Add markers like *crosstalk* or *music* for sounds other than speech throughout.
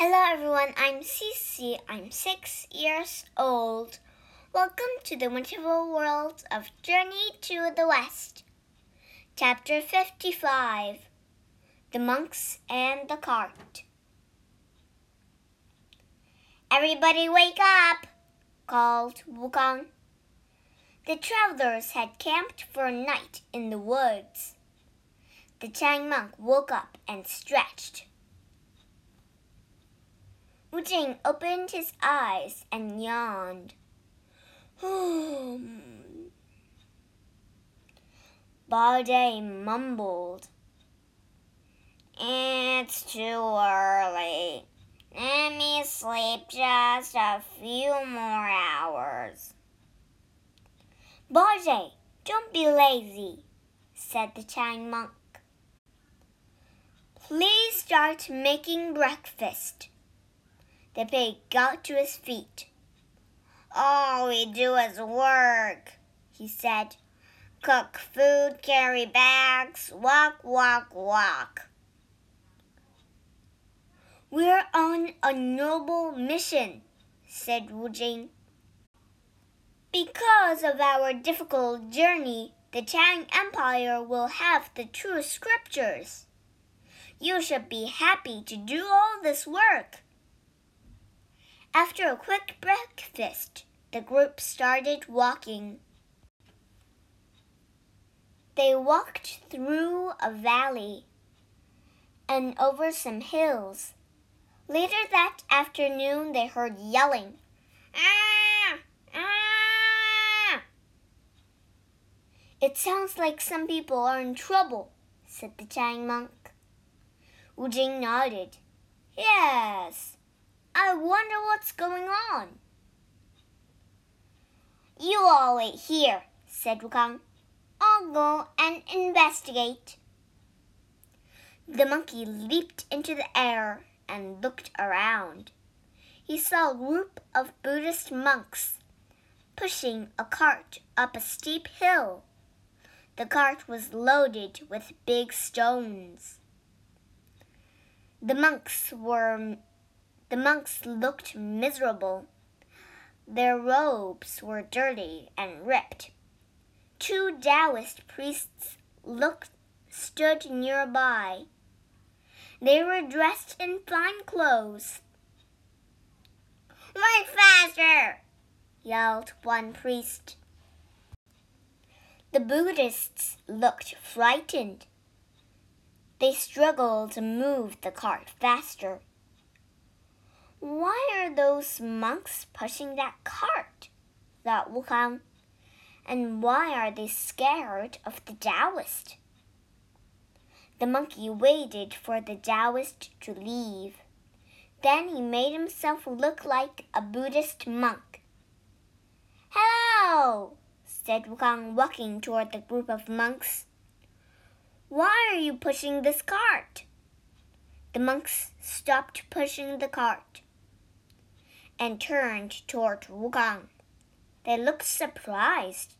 Hello everyone, I'm Cece. I'm six years old. Welcome to the wonderful world of Journey to the West. Chapter 55 The Monks and the Cart. Everybody wake up! called Wukong. The travelers had camped for a night in the woods. The Tang monk woke up and stretched. Wu Jing opened his eyes and yawned. Hmm. Bajie mumbled. It's too early. Let me sleep just a few more hours. Bajie, don't be lazy, said the Tang monk. Please start making breakfast. The pig got to his feet. All we do is work, he said. Cook food, carry bags, walk, walk, walk. We're on a noble mission, said Wu Jing. Because of our difficult journey, the Tang Empire will have the true scriptures. You should be happy to do all this work. After a quick breakfast, the group started walking. They walked through a valley and over some hills. Later that afternoon, they heard yelling. Ah! Ah! It sounds like some people are in trouble, said the Tang monk. Wu Jing nodded. Yes, I wonder what's going on. You all wait here, said Wukong. I'll go and investigate. The monkey leaped into the air and looked around. He saw a group of Buddhist monks pushing a cart up a steep hill. The cart was loaded with big stones. The monks were the monks looked miserable. Their robes were dirty and ripped. Two Taoist priests looked stood nearby. They were dressed in fine clothes. Work faster! yelled one priest. The Buddhists looked frightened. They struggled to move the cart faster. Why are those monks pushing that cart? thought Wukong. And why are they scared of the Taoist? The monkey waited for the Taoist to leave. Then he made himself look like a Buddhist monk. Hello, said Wukong, walking toward the group of monks. Why are you pushing this cart? The monks stopped pushing the cart and turned toward Wukong. They looked surprised.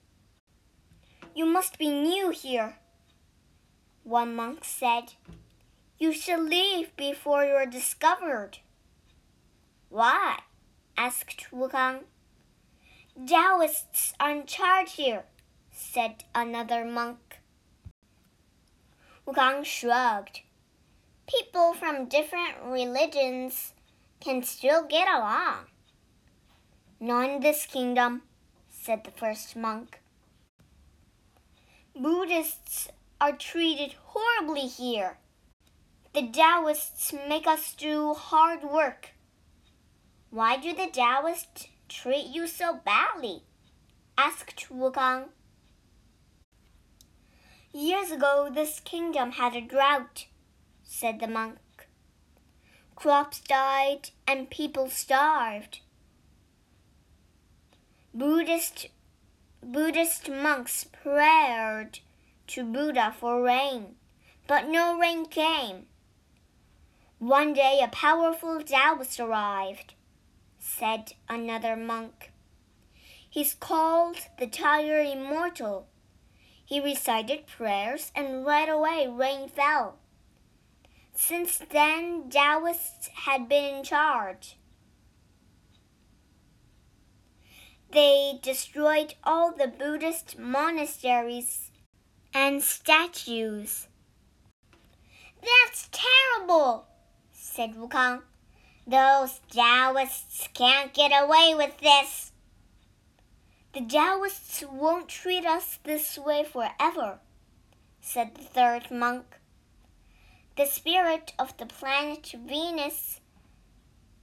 You must be new here, one monk said. You should leave before you're discovered. Why? asked Wukong. Taoists are in charge here, said another monk. Wukong shrugged. People from different religions can still get along. Not in this kingdom, said the first monk. Buddhists are treated horribly here. The Taoists make us do hard work. Why do the Taoists treat you so badly? asked Wukong. Years ago, this kingdom had a drought, said the monk. Crops died and people starved. Buddhist Buddhist monks prayed to Buddha for rain, but no rain came. One day a powerful Taoist arrived, said another monk. He's called the Tiger Immortal. He recited prayers and right away rain fell. Since then, Taoists had been in charge. They destroyed all the Buddhist monasteries and statues. That's terrible, said Wukong. Those Taoists can't get away with this. The Taoists won't treat us this way forever, said the third monk. The spirit of the planet Venus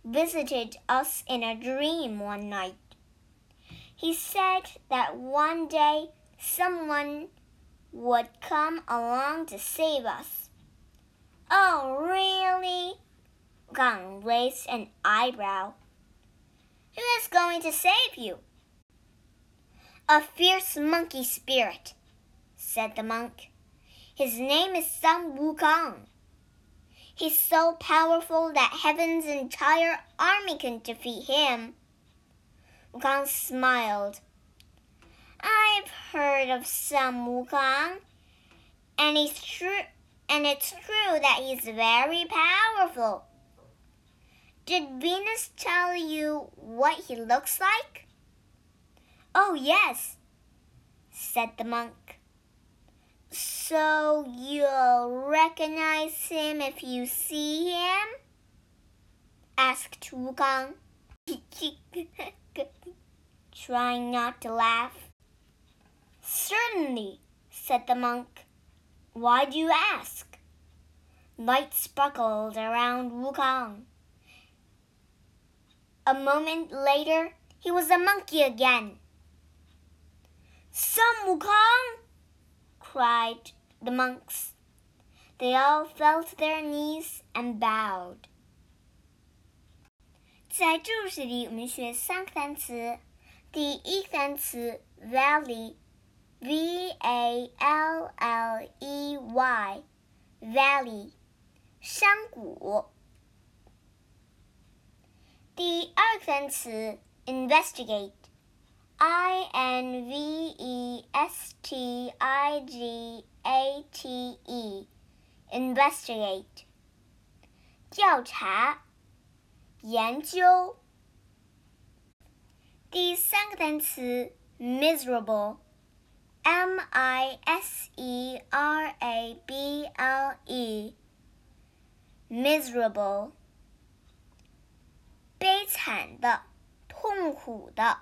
visited us in a dream one night. He said that one day someone would come along to save us. Oh, really? Gang raised an eyebrow. Who is going to save you? A fierce monkey spirit, said the monk. His name is Sun Wukong. He's so powerful that heaven's entire army can defeat him. Wukong smiled. I've heard of Sun Wukong, and he's true, and it's true that he's very powerful. Did Venus tell you what he looks like? Oh, yes, said the monk. So you'll recognize him if you see him? asked Wukong. *laughs* trying not to laugh. Certainly, said the monk. Why do you ask? Light sparkled around Wukong. A moment later, he was a monkey again. Sun Wukong! cried the monks. They all fell to their knees and bowed. 在注释里，我们学三个单词。第一个单词 valley，v a l l e y，valley，山谷。第二个单词 investigate，i n v e s t i g a t e，investigate，调查。研究。第三个单词 miserable，m i s e r a b l e，miserable，悲惨的，痛苦的。